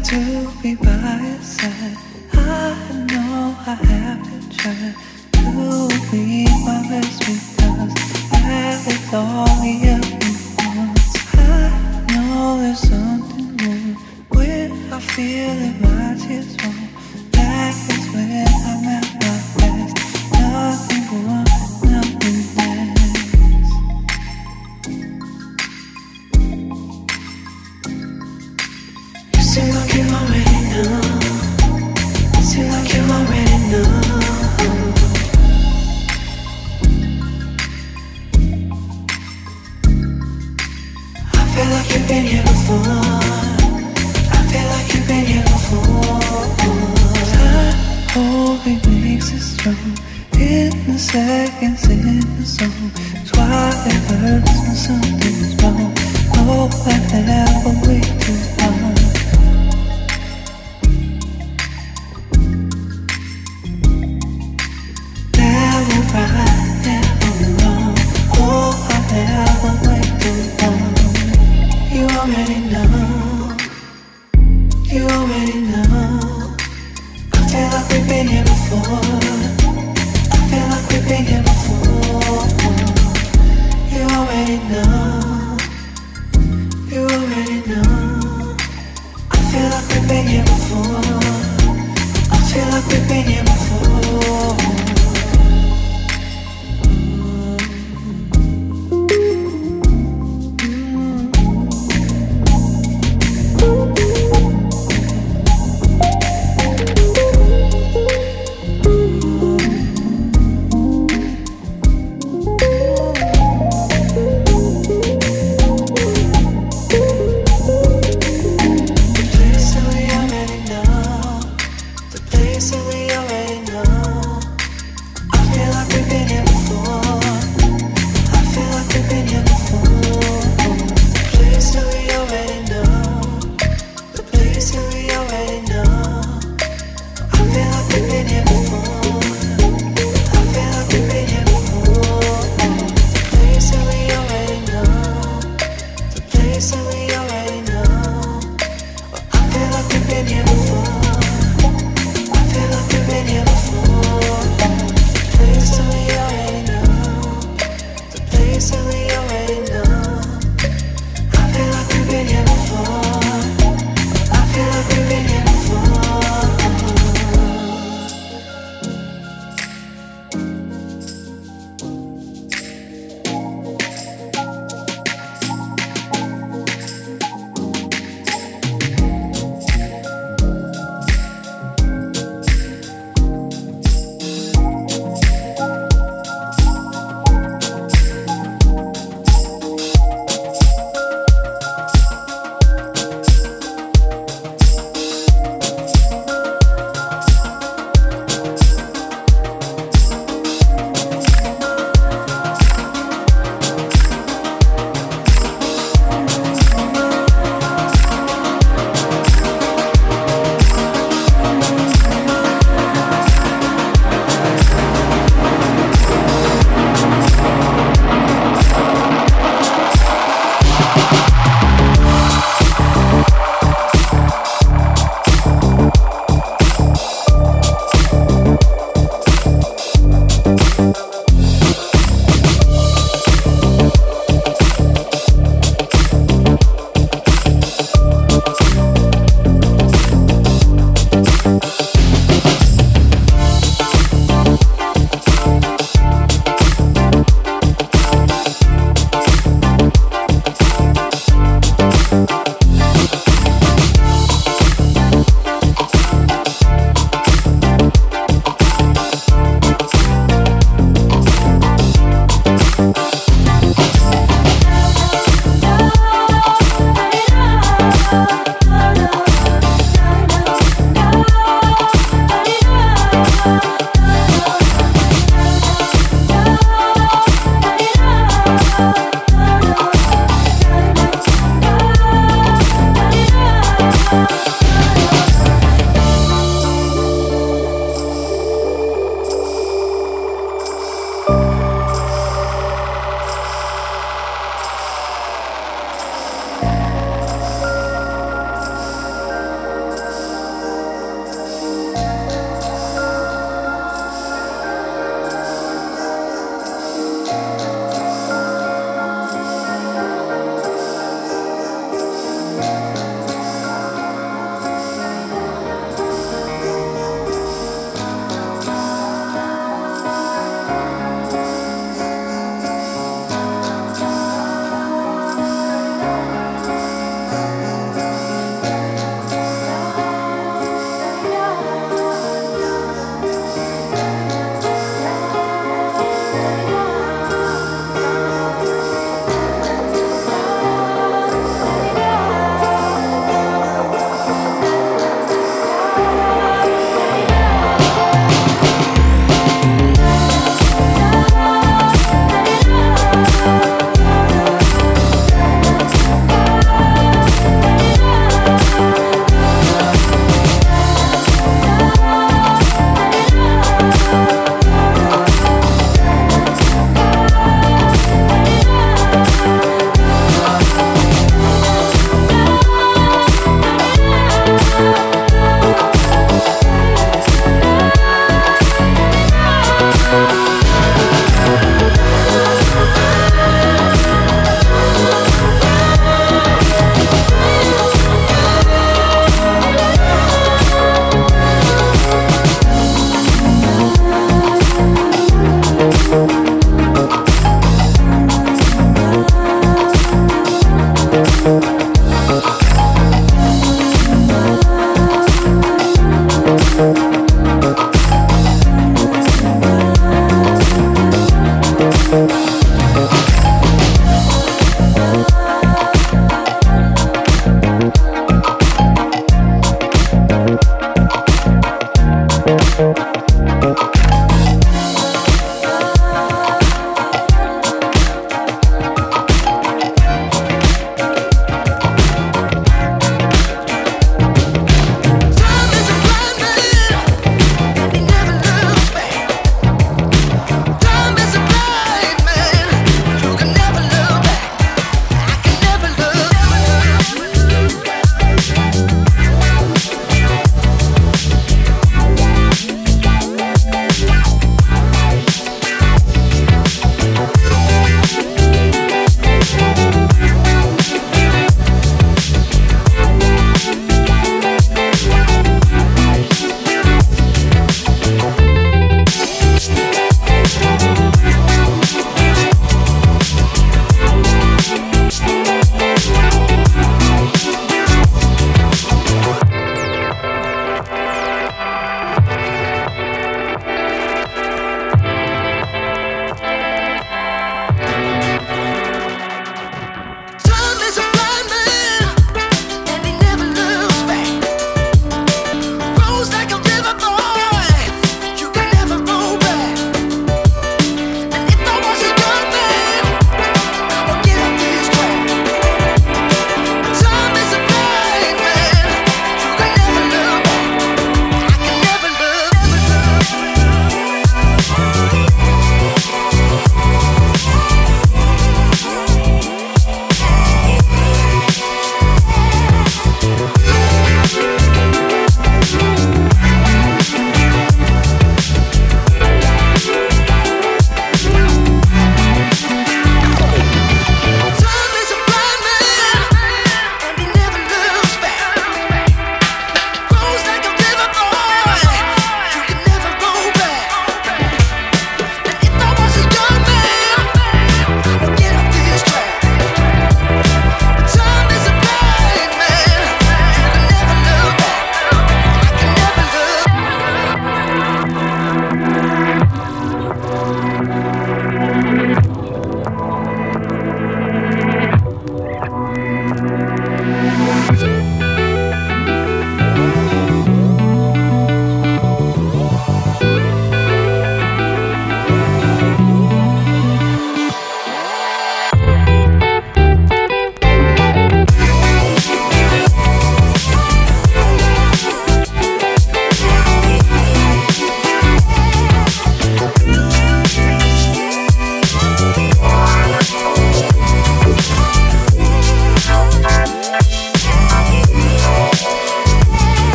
to be by your side, I know I have been trying to be my best because I have it all up at once. I know there's something wrong when I feel it, my tears fall. That is when I'm at my best. Nothing.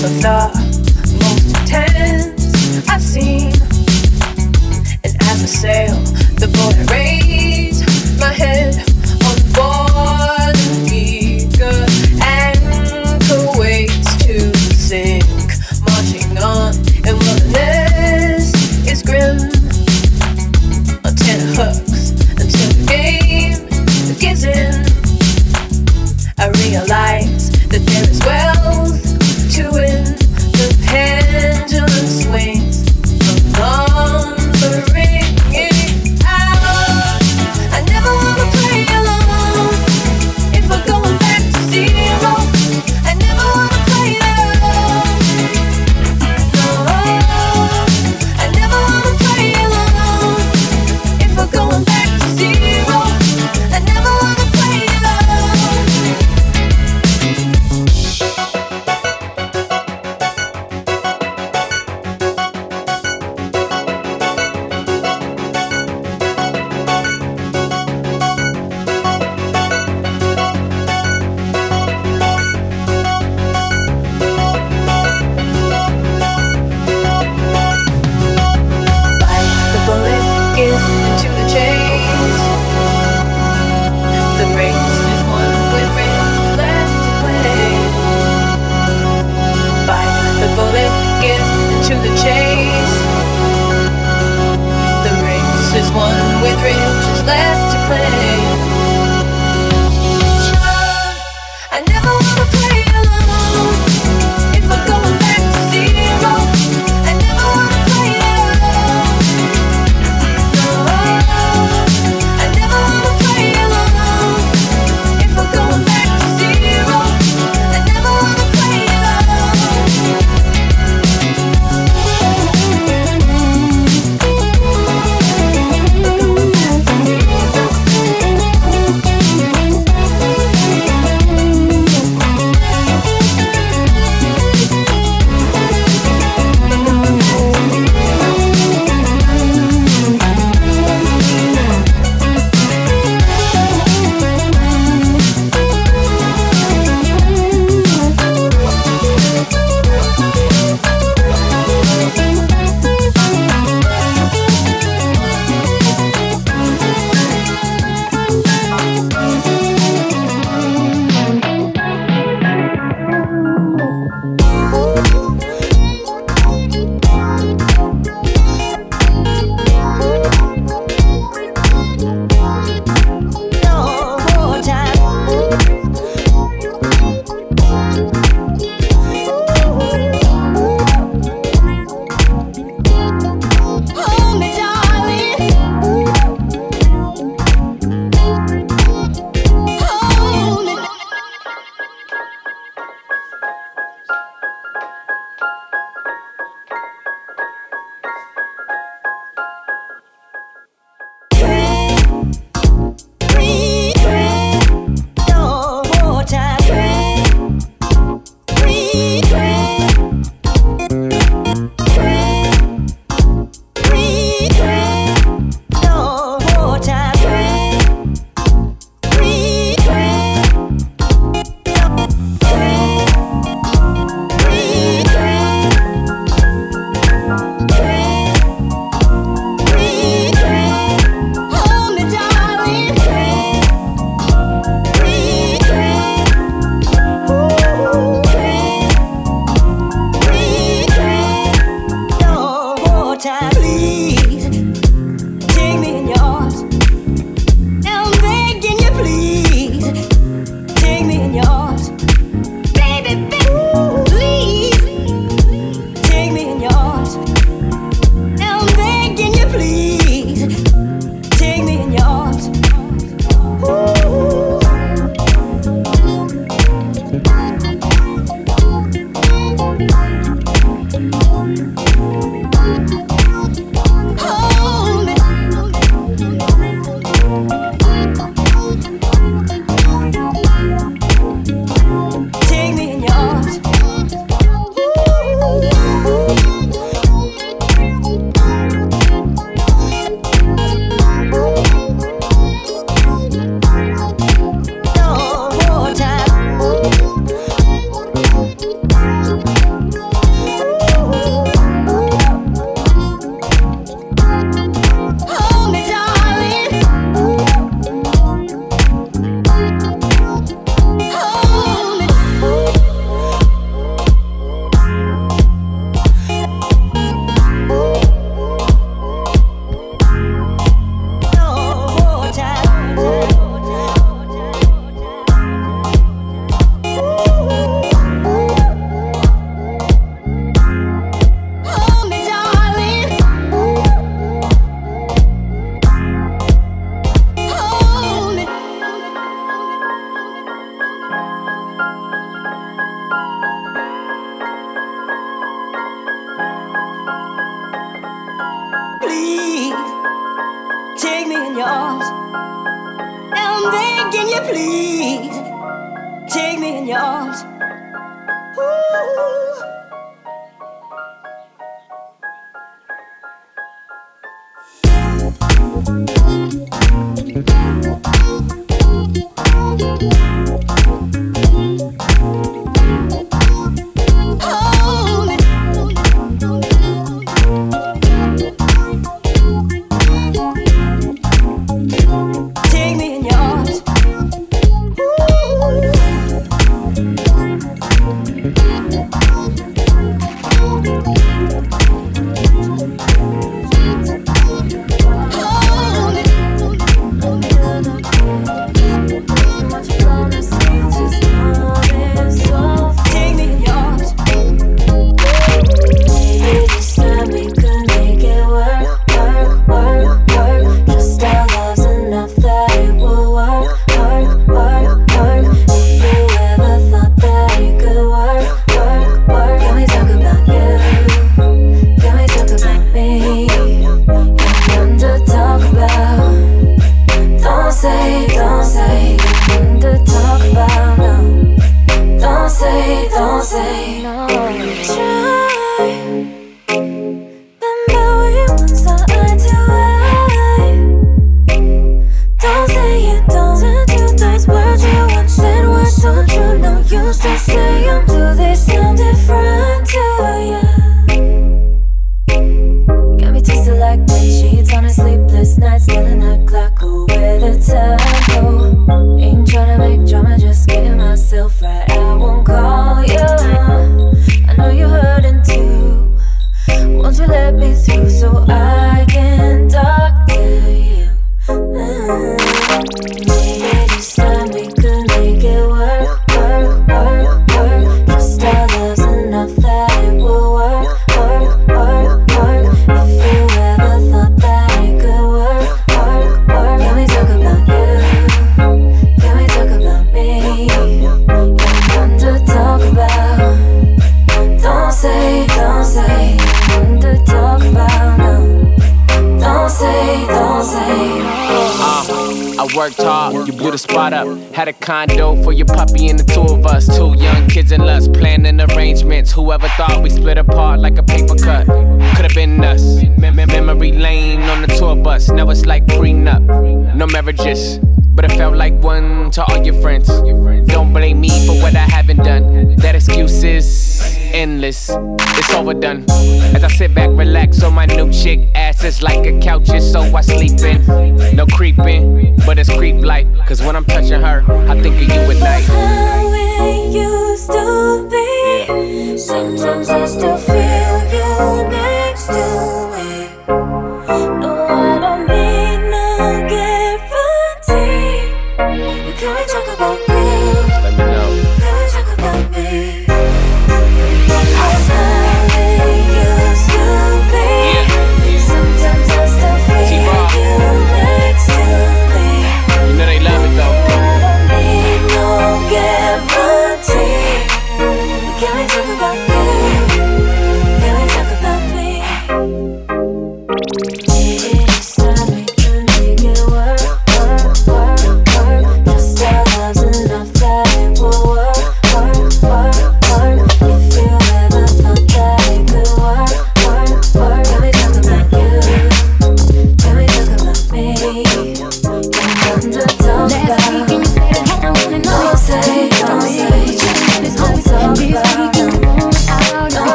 the most intense I've seen.